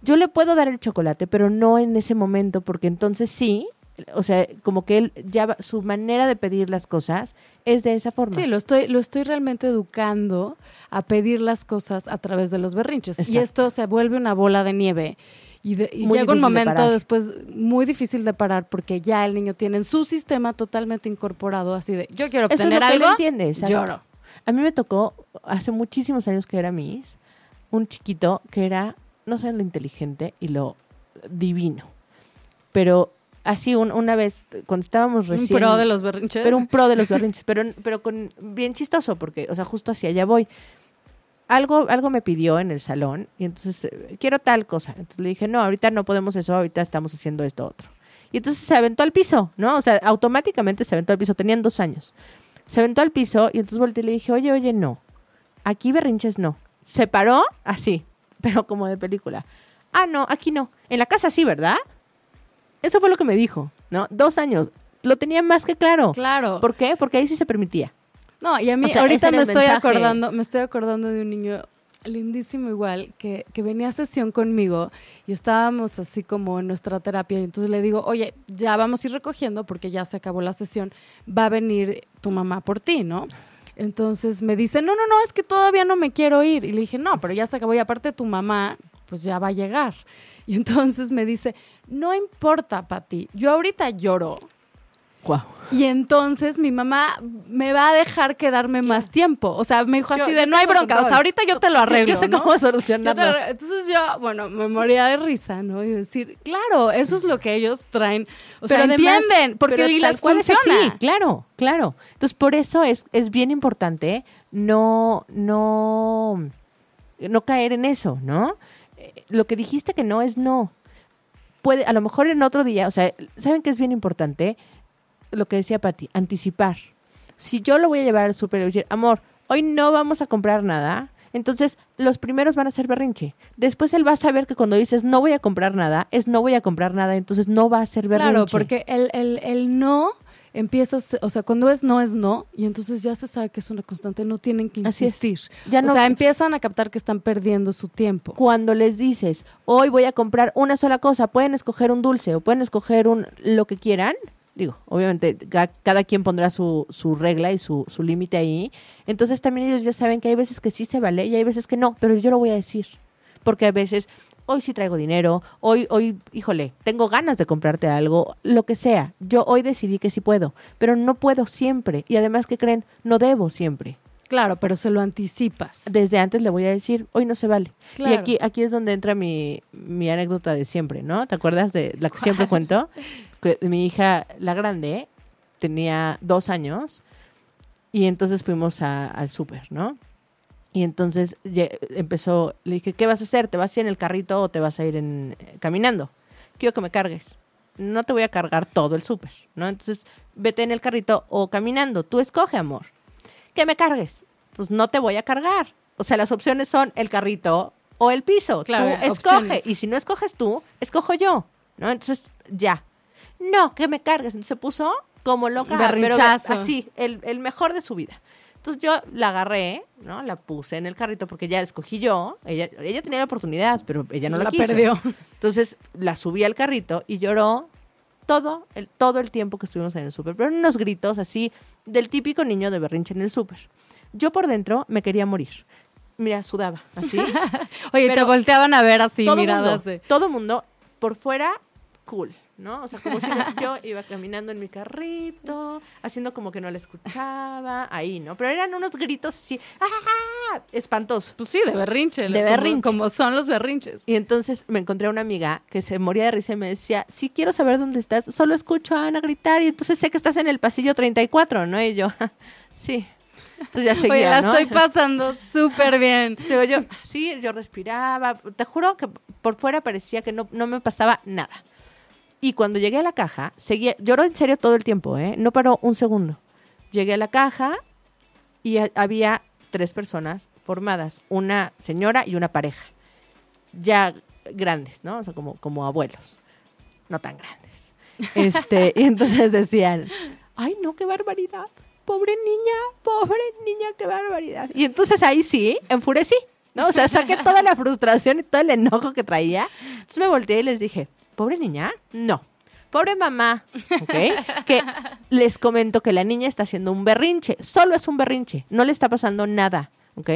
Yo le puedo dar el chocolate, pero no en ese momento, porque entonces sí, o sea, como que él ya su manera de pedir las cosas es de esa forma. Sí, lo estoy, lo estoy realmente educando a pedir las cosas a través de los berrinches. Y esto se vuelve una bola de nieve. Y, de- y Muy llega un de momento después muy difícil de parar porque ya el niño tiene en su sistema totalmente incorporado así de yo quiero Eso es obtener lo que algo, entiende, lloro. A mí me tocó hace muchísimos años que era Miss, un chiquito que era no saben lo inteligente y lo divino. Pero así un- una vez, cuando estábamos Un recién... pro de los berrinches. Pero un pro de los berrinches, pero, pero con bien chistoso, porque, o sea, justo hacia allá voy. Algo, algo me pidió en el salón y entonces, eh, quiero tal cosa. Entonces le dije, no, ahorita no podemos eso, ahorita estamos haciendo esto otro. Y entonces se aventó al piso, ¿no? O sea, automáticamente se aventó al piso, tenían dos años. Se aventó al piso y entonces volteé y le dije, oye, oye, no, aquí berrinches no. Se paró así, pero como de película. Ah, no, aquí no. En la casa sí, ¿verdad? Eso fue lo que me dijo, ¿no? Dos años. Lo tenía más que claro. Claro. ¿Por qué? Porque ahí sí se permitía. No, y a mí O sea, ese ahorita me estoy mensaje. acordando, me estoy acordando de un niño lindísimo igual que, que venía a sesión conmigo y estábamos así como en nuestra terapia y entonces le digo, oye, ya vamos a ir recogiendo porque ya se acabó la sesión, va a venir tu mamá por ti, ¿no? Entonces me dice, no, no, no, es que todavía no me quiero ir. Y le dije, no, pero ya se acabó y aparte tu mamá, pues ya va a llegar. Y entonces me dice, no importa, Pati, yo ahorita lloro, Wow. y entonces mi mamá me va a dejar quedarme más tiempo. O sea, me dijo así yo de, no hay bronca, o sea, ahorita yo te lo arreglo. Yo sé ¿no? cómo Yo te. Entonces yo, bueno, me moría de risa, ¿no? Y decir, claro, eso es lo que ellos traen. O sea, además- entienden, porque pero y es funciona. así, claro, claro. Entonces, por eso es, es bien importante no, no, no caer en eso, ¿no? Lo que dijiste que no es no. Puede, a lo mejor en otro día, o sea, ¿saben qué es bien importante? Lo que decía Pati, anticipar. Si yo lo voy a llevar al súper y voy a decir, amor, hoy no vamos a comprar nada, entonces los primeros van a ser berrinche. Después él va a saber que cuando dices no voy a comprar nada, es no voy a comprar nada, entonces no va a ser berrinche. Claro, porque el, el, el no empieza, a ser- o sea, cuando es no es no, y entonces ya se sabe que es una constante, no tienen que insistir. Ya no- O sea, empiezan a captar que están perdiendo su tiempo. cuando les dices, hoy voy a comprar una sola cosa, pueden escoger un dulce o pueden escoger un lo que quieran. Digo, obviamente ca- cada quien pondrá su, su regla y su, su límite ahí. Entonces también ellos ya saben que hay veces que sí se vale y hay veces que no, pero yo lo voy a decir. Porque a veces, hoy sí traigo dinero, hoy, hoy, híjole, tengo ganas de comprarte algo, lo que sea. Yo hoy decidí que sí puedo, pero no puedo siempre. Y además, que creen? No debo siempre. Claro, pero se lo anticipas. Desde antes le voy a decir, hoy no se vale. Y Claro. aquí, aquí es donde entra mi, mi anécdota de siempre, ¿no? ¿Te acuerdas de la que siempre cuento? Que mi hija, la grande, tenía dos años y entonces fuimos a- al súper, ¿no? Y entonces empezó, le dije, ¿qué vas a hacer? ¿Te vas a ir en el carrito o te vas a ir en, eh, caminando? Quiero que me cargues. No te voy a cargar todo el súper, ¿no? Entonces, vete en el carrito o caminando. Tú escoge, amor. Que me cargues. Pues no te voy a cargar. O sea, las opciones son el carrito o el piso. Claro, tú escoge. opciones. Y si no escoges tú, escojo yo, ¿no? Entonces, ya. No, que me cargues. Entonces se puso como loca. pero así, el, el mejor de su vida. Entonces yo la agarré, ¿no? La puse en el carrito porque ya escogí yo. Ella, ella tenía la oportunidad, pero ella no la, la quiso. perdió. Entonces la subí al carrito y lloró todo el, todo el tiempo que estuvimos en el súper. Pero unos gritos así del típico niño de berrinche en el súper. Yo por dentro me quería morir. Mira, sudaba así. Oye, te Pero volteaban a ver así, todo miradas mundo, de- todo mundo por fuera cool, ¿no? O sea, como si yo iba caminando en mi carrito, haciendo como que no la escuchaba, ahí, ¿no? Pero eran unos gritos así, ¡ah! espantosos. Pues sí, de berrinche. De como- berrinche. Como, son los berrinches. Y entonces me encontré a una amiga que se moría de risa y me decía, sí quiero saber dónde estás, solo escucho a Ana gritar y entonces sé que estás en el pasillo 34, ¿no? Y yo, sí. Entonces ya seguía, Oye, la ¿no? estoy pasando súper bien. Digo yo, sí, yo respiraba. Te juro que por fuera parecía que no, no me pasaba nada. Y cuando llegué a la caja, seguía, lloró en serio todo el tiempo, ¿eh? No paró un segundo. Llegué a la caja y ha- había tres personas formadas, una señora y una pareja, ya grandes, ¿no? O sea, como, como abuelos, no tan grandes. Este, y entonces decían, ay, no, qué barbaridad, pobre niña, pobre niña, qué barbaridad. Y entonces ahí sí, enfurecí, ¿no? O sea, saqué toda la frustración y todo el enojo que traía. Entonces me volteé y les dije, pobre niña, no. Pobre mamá, ¿ok? Que les comento que la niña está haciendo un berrinche, solo es un berrinche, no le está pasando nada, ¿ok?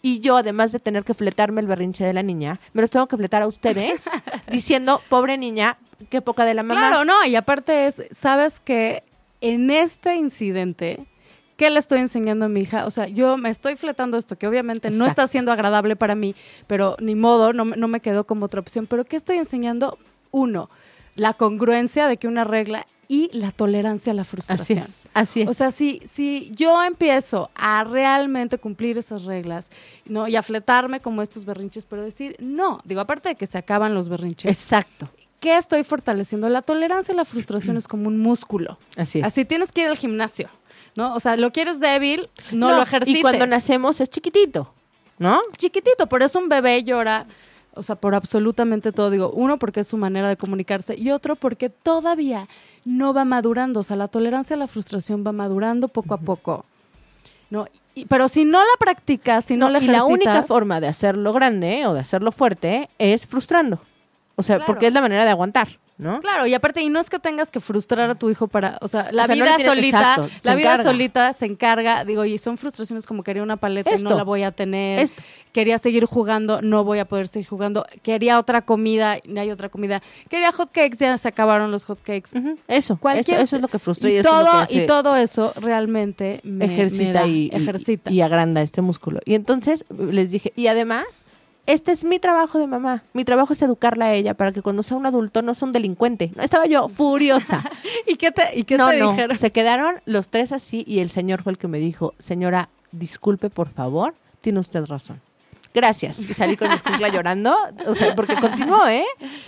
Y yo, además de tener que fletarme el berrinche de la niña, me los tengo que fletar a ustedes diciendo, pobre niña, qué poca de la mamá. Claro, no, y aparte es, sabes que en este incidente ¿Qué le estoy enseñando a mi hija? O sea, yo me estoy fletando esto, que obviamente no está siendo agradable para mí, pero ni modo, no, no me quedó como otra opción. Pero ¿qué estoy enseñando? Uno, la congruencia de que una regla y la tolerancia a la Así frustración. es, así es. O sea, si, si yo empiezo a realmente cumplir esas reglas, ¿no? Y a fletarme como estos berrinches, pero decir, no, digo, aparte de que se acaban los berrinches, Exacto, ¿qué estoy fortaleciendo? La tolerancia a la frustración es como un músculo. así es. Así tienes que ir al gimnasio, ¿no? O sea, lo quieres débil, no, lo ejercites. Y cuando nacemos es chiquitito, ¿no? Chiquitito, por eso un bebé llora, o sea, por absolutamente todo. Digo, uno, porque es su manera de comunicarse, y otro, porque todavía no va madurando. O sea, la tolerancia a la frustración va madurando poco a poco. ¿no? Y- pero si no la practicas, si no, la y la única ejercitas- forma de hacerlo grande o de hacerlo fuerte es frustrando. O sea, Claro. porque es la manera de aguantar, ¿no? Claro, y aparte, y no es que tengas que frustrar a tu hijo para, o sea, la O sea, no vida solita, exacto, la vida encarga. solita se encarga, digo, y son frustraciones como quería una paleta y no la voy a tener, Esto. quería seguir jugando, no voy a poder seguir jugando, quería otra comida, no hay otra comida, quería hot cakes, ya se acabaron los hot cakes. Ujú, Eso, Cualquier- eso, eso es lo que frustra y, y, todo, y todo eso realmente me, me ejercita da- y, y- ejercita. y agranda este músculo. Y entonces les dije, y además, este es mi trabajo de mamá. Mi trabajo es educarla a ella para que cuando sea un adulto no sea un delincuente. No, estaba yo furiosa. ¿Y qué te, y qué no, te no, dijeron? se quedaron los tres así y el señor fue el que me dijo, señora, disculpe por favor, tiene usted razón. Gracias. Y salí con mi escuincla llorando, o sea, porque continuó, ¿eh?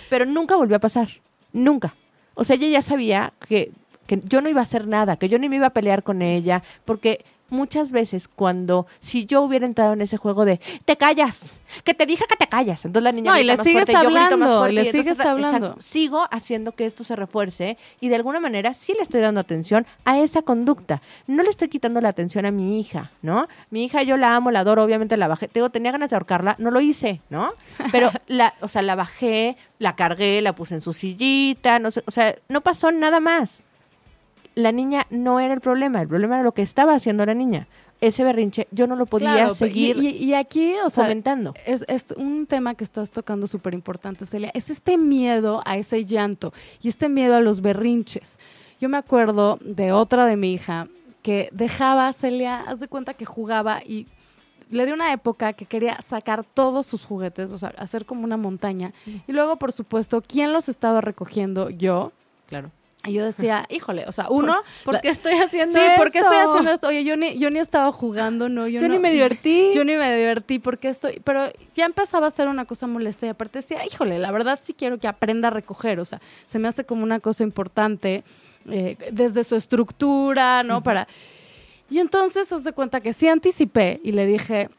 Pero nunca volvió a pasar. Nunca. O sea, ella ya sabía que, que yo no iba a hacer nada, que yo ni me iba a pelear con ella, porque muchas veces cuando, si yo hubiera entrado en ese juego de, te callas, que te dije que te callas, entonces la niña No, y le más sigues fuerte, yo grito más hablando, fuerte, y le entonces, sigues exacto, hablando. sigo haciendo que esto se refuerce y de alguna manera sí le estoy dando atención a esa conducta. No le estoy quitando la atención a mi hija, ¿no? Mi hija yo la amo, la adoro, obviamente la bajé. Te Digo, tenía ganas de ahorcarla, no lo hice, ¿no? Pero la, o sea, la bajé, la cargué, la puse en su sillita, no sé, o sea, no pasó nada más. La niña no era el problema, el problema era lo que estaba haciendo la niña. Ese berrinche yo no lo podía Claro, seguir y, y- y aquí, o sea, fomentando. es, es un tema que estás tocando súper importante, Celia. Es este miedo a ese llanto y este miedo a los berrinches. Yo me acuerdo de otra de mi hija que dejaba a Celia, haz de cuenta que jugaba y le dio una época que quería sacar todos sus juguetes, o sea, hacer como una montaña. Y luego, por supuesto, ¿quién los estaba recogiendo? Yo. Claro. Y yo decía, híjole, o sea, uno... ¿Por qué estoy haciendo Sí, esto? ¿por qué estoy haciendo esto? Oye, yo ni, yo ni estaba jugando, no, yo, Yo no- ni me divertí. Yo ni me divertí porque estoy, pero ya empezaba a ser una cosa molesta y aparte decía, híjole, la verdad sí quiero que aprenda a recoger, o sea, se me hace como una cosa importante eh, desde su estructura, ¿no? Para... Y entonces, haz de cuenta que sí anticipé y le dije,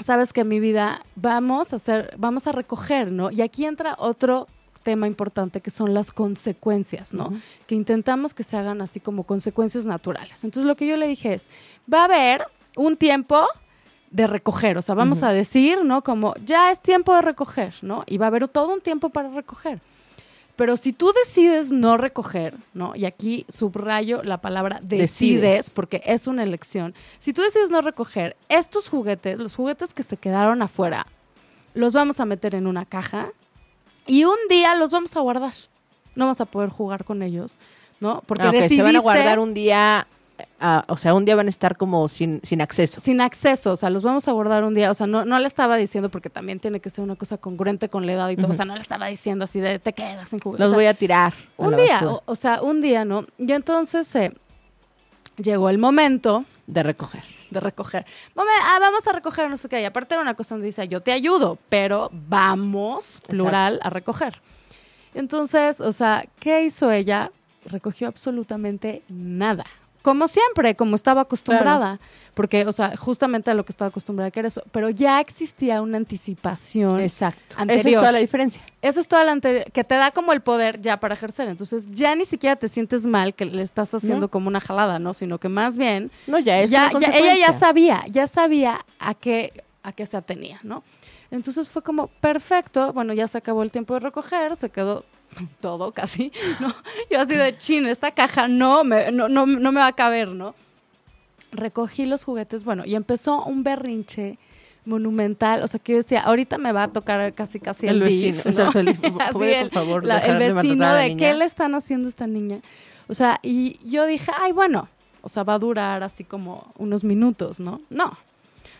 sabes que mi vida, vamos a hacer, vamos a recoger, ¿no? Y aquí entra otro tema importante que son las consecuencias, ¿no? Que intentamos que se hagan así como consecuencias naturales. Entonces lo que yo le dije es, va a haber un tiempo de recoger, o sea, vamos a decir, ¿no? Como ya es tiempo de recoger, ¿no? Y va a haber todo un tiempo para recoger. Pero si tú decides no recoger, ¿no? Y aquí subrayo la palabra decides, Decides. porque es una elección. Si tú decides no recoger estos juguetes, los juguetes que se quedaron afuera, los vamos a meter en una caja y un día los vamos a guardar. No vas a poder jugar con ellos, ¿no? Porque Ah, ok, se van a guardar un día, ah, o sea, un día van a estar como sin, sin acceso. sin acceso, o sea, los vamos a guardar un día, o sea, no, no le estaba diciendo porque también tiene que ser una cosa congruente con la edad y todo, o sea, no le estaba diciendo así de te quedas sin juguetes. Los o sea, voy a tirar. un día, o sea, un día, ¿no? Y entonces eh, llegó el momento de recoger. De recoger. Ah, vamos a recoger, no sé qué. Y aparte era una cosa donde dice, yo te ayudo, pero vamos, plural, a recoger. Entonces, o sea, ¿qué hizo ella? Recogió absolutamente nada. Como siempre, como estaba acostumbrada. Porque, o sea, justamente a lo que estaba acostumbrada que era eso. Pero ya existía una anticipación. Exacto. Esa es toda la diferencia. Esa es toda la anterior, que te da como el poder ya para ejercer. Entonces, ya ni siquiera te sientes mal que le estás haciendo No. como una jalada, ¿no? Sino que más bien No, ya es ya, una ya- ella ya sabía, ya sabía a qué, a qué se atenía, ¿no? Entonces fue como, perfecto, bueno, ya se acabó el tiempo de recoger, se quedó todo casi, ¿no? Yo así de chin, esta caja no me, no, no, no me va a caber, ¿no? Recogí los juguetes, bueno, y empezó un berrinche monumental, o sea, que yo decía, ahorita me va a tocar casi casi el, El vecino. beef, ¿no? O sea, el- Así ¿puede, el- por favor, la- el dejar de vecino de qué le están haciendo a esta niña. O sea, y yo dije, ay, bueno, o sea, va a durar así como unos minutos, ¿no? No.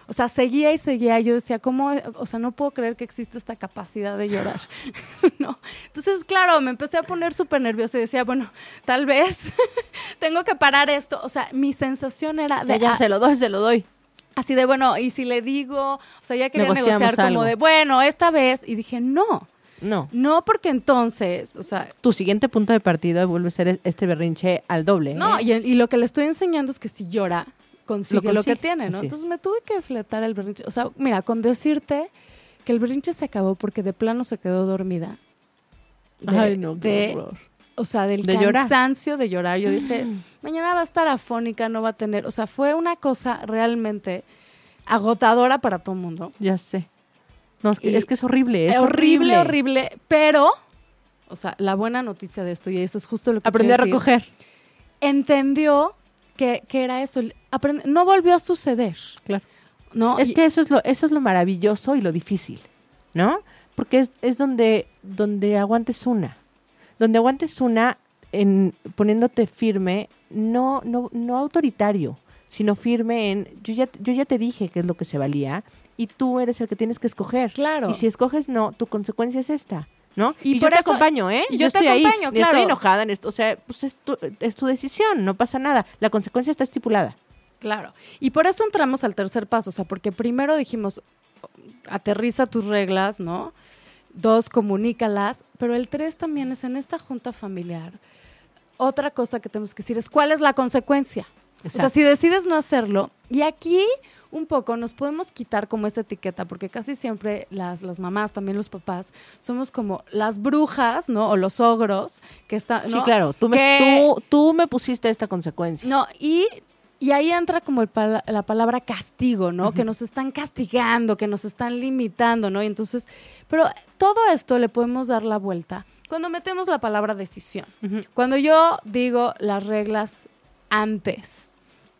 O sea, seguía y seguía. Yo decía, ¿cómo? O sea, no puedo creer que existe esta capacidad de llorar. no. Entonces, claro, me empecé a poner súper nerviosa y decía, bueno, tal vez tengo que parar esto. O sea, mi sensación era de. Ya, se lo doy, se lo doy. Así de, bueno, y si le digo, o sea, ya quería negociar como de, bueno, esta vez. Y dije, no. No. No, porque entonces, o sea... Tu siguiente punto de partida vuelve a ser este berrinche al doble. No, ¿eh? y, y, lo que le estoy enseñando es que si llora, consigue lo, que tiene, ¿no? Entonces me tuve que fletar el berrinche. O sea, mira, con decirte que el berrinche se acabó porque de plano se quedó dormida. Ay, no, qué O sea, del cansancio de llorar. Yo dije, mañana va a estar afónica, no va a tener. O sea, fue una cosa realmente agotadora para todo el mundo. Ya sé. No, es que, es, horrible. Es horrible, horrible, pero, o sea, la buena noticia de esto, y eso es justo lo que aprendió a recoger. Entendió que, era eso. no volvió a suceder. Claro. ¿no? Es que eso es, lo, eso es lo maravilloso y lo difícil, ¿no? Porque es, es donde, donde aguantes una. Donde aguantes una en poniéndote firme, no, no, no autoritario, sino firme en yo ya, yo ya te dije qué es lo que se valía y tú eres el que tienes que escoger. Claro. Y si escoges no, tu consecuencia es esta. ¿No? Y, por yo te acompaño, ¿eh? yo, estoy ahí, claro. estoy enojada en esto, o sea, pues es tu, es tu decisión, no pasa nada. La consecuencia está estipulada. Claro. Y por eso entramos al tercer paso, o sea, porque primero dijimos, aterriza tus reglas, ¿no? Dos, comunícalas, pero el tres también es en esta junta familiar. Otra cosa que tenemos que decir es cuál es la consecuencia. O sea, si decides no hacerlo, y aquí un poco nos podemos quitar como esa etiqueta, porque casi siempre las, las mamás, también los papás, somos como las brujas, ¿no? O los ogros que están... Sí, claro, tú me, tú, me pusiste esta consecuencia. No, y y ahí entra como la palabra castigo, ¿no? Que nos están castigando, que nos están limitando, ¿no? Y entonces, pero todo esto le podemos dar la vuelta cuando metemos la palabra decisión. Cuando yo digo las reglas antes,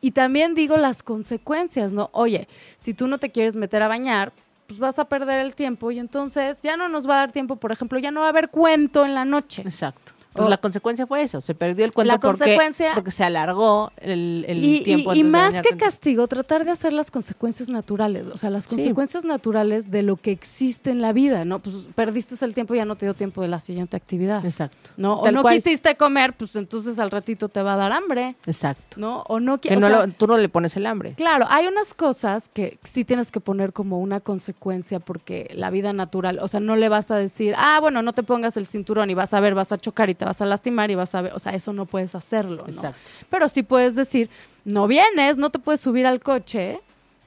y también digo las consecuencias, ¿no? Oye, si tú no te quieres meter a bañar, pues vas a perder el tiempo y entonces ya no nos va a dar tiempo, por ejemplo, ya no va a haber cuento en la noche. Exacto. Pues la consecuencia fue eso, se perdió el cuento la porque, consecuencia, porque se alargó el, tiempo. Y, y más que castigo, tratar de hacer las consecuencias naturales, o sea, las consecuencias naturales de lo que existe en la vida, ¿no? Pues perdiste el tiempo, ya no te dio tiempo de la siguiente actividad. Exacto. ¿No? o no quisiste comer, pues entonces al ratito te va a dar hambre. Exacto. ¿No? O no que no tú no le pones el hambre. Claro, hay unas cosas que sí tienes que poner como una consecuencia porque la vida natural, o sea, no le vas a decir, ah, bueno, no te pongas el cinturón y vas a ver, vas a chocar y te vas a lastimar y vas a ver, o sea, eso no puedes hacerlo, ¿no? Pero sí puedes decir, no vienes, no te puedes subir al coche,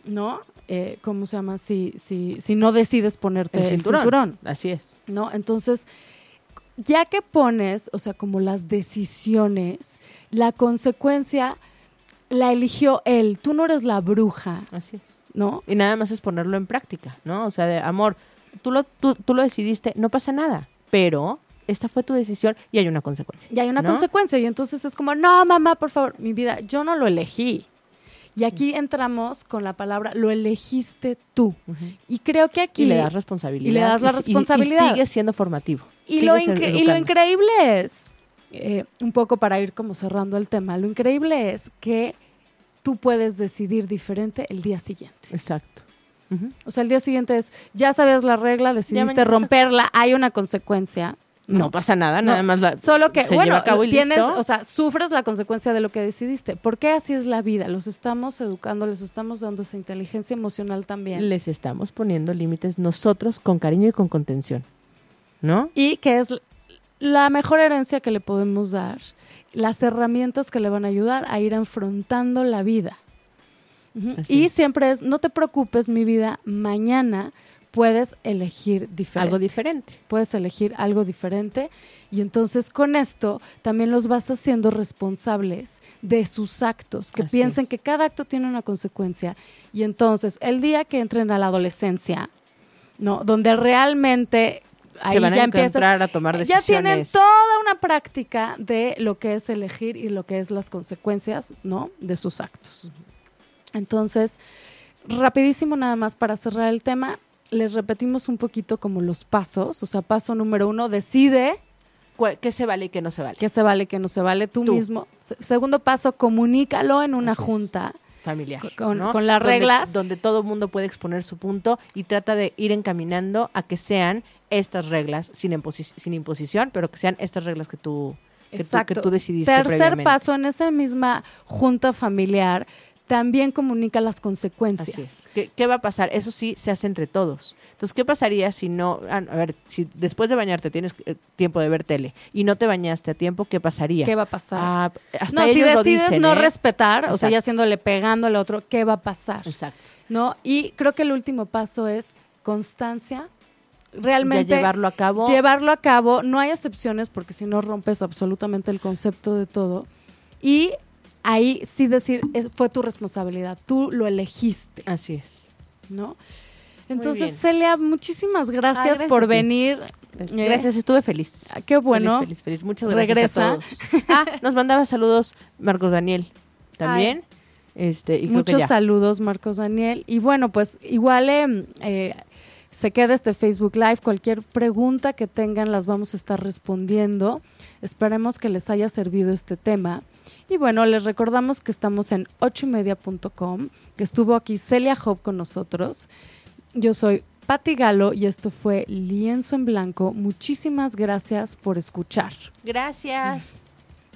¿no? Eh, ¿Cómo se llama? Si, si, si no decides ponerte el cinturón. Así es. ¿No? Entonces, ya que pones, o sea, como las decisiones, la consecuencia la eligió él. Tú no eres la bruja. Así es. ¿No? Y nada más es ponerlo en práctica, ¿no? O sea, de amor, tú lo, tú, tú lo decidiste, no pasa nada, pero esta fue tu decisión y hay una consecuencia. Y hay una consecuencia. Y entonces es como, no, mamá, por favor, mi vida, yo no lo elegí. Y aquí entramos con la palabra, lo elegiste tú. Y creo que aquí... Y le das responsabilidad. Y le das la responsabilidad. Y, sigue siendo formativo. Y, lo, y lo, increíble es, eh, un poco para ir como cerrando el tema, lo increíble es que tú puedes decidir diferente el día siguiente. Exacto. O sea, el día siguiente es, ya sabes la regla, decidiste romperla, hay una consecuencia. No, pasa nada, nada más la, Solo que, bueno, tienes, o sea, sufres la consecuencia de lo que decidiste. ¿Por qué así es la vida? Los estamos educando, les estamos dando esa inteligencia emocional también. Les estamos poniendo límites nosotros con cariño y con contención, ¿no? Y que es la mejor herencia que le podemos dar, las herramientas que le van a ayudar a ir enfrentando la vida. Y siempre es, no te preocupes, mi vida, mañana puedes elegir diferente. Algo diferente. Puedes elegir algo diferente y entonces con esto también los vas haciendo responsables de sus actos, que piensen que cada acto tiene una consecuencia. Y entonces el día que entren a la adolescencia, ¿no? Donde realmente ahí se van a ya a tomar decisiones. Ya tienen toda una práctica de lo que es elegir y lo que es las consecuencias, ¿no? De sus actos. Entonces, rapidísimo nada más para cerrar el tema, les repetimos un poquito como los pasos. O sea, paso número uno, decide cuál- qué se vale y qué no se vale. qué se vale, qué no se vale, tú, Tú. mismo. Se- segundo paso, comunícalo en una junta. familiar. Con- ¿no? con las Donde- reglas. Donde, todo el mundo puede exponer su punto y trata de ir encaminando a que sean estas reglas, sin, imposi- sin imposición, pero que sean estas reglas que tú, que tú, que tú decidiste Tercer previamente. paso, en esa misma junta familiar, también comunica las Así consecuencias. es. ¿Qué, qué va a pasar? Eso sí se hace entre todos. Entonces, ¿qué pasaría si no, ah, a ver, si después de bañarte tienes eh, tiempo de ver tele y no te bañaste a tiempo, qué pasaría? ¿Qué va a pasar? Ah, hasta no, si lo decides dicen, no ¿eh? respetar, o sea, ya haciéndole pegando al otro, ¿qué va a pasar? Exacto. ¿No? Y creo que el último paso es constancia. Realmente ya llevarlo a cabo. llevarlo a cabo, no hay excepciones porque si no rompes absolutamente el concepto de todo. Y ahí sí decir, es- fue tu responsabilidad, tú lo elegiste, Así es. ¿no? Entonces. Celia, muchísimas gracias, Ah, gracias por venir. Gracias, estuve feliz. Ah, Qué bueno. Feliz, feliz, feliz. Muchas gracias Regresa. a todos. Ah, nos mandaba saludos Marcos Daniel también. Este, y creo que Muchos ya. saludos, Marcos Daniel. Y bueno, pues igual eh, eh, se queda este Facebook Live. Cualquier pregunta que tengan las vamos a estar respondiendo. Esperemos que les haya servido este tema. Y bueno, les recordamos que estamos en ochoymedia.com, que estuvo aquí Celia Job con nosotros. Yo soy Patti Galo y esto fue Lienzo en Blanco. Muchísimas gracias por escuchar. Gracias.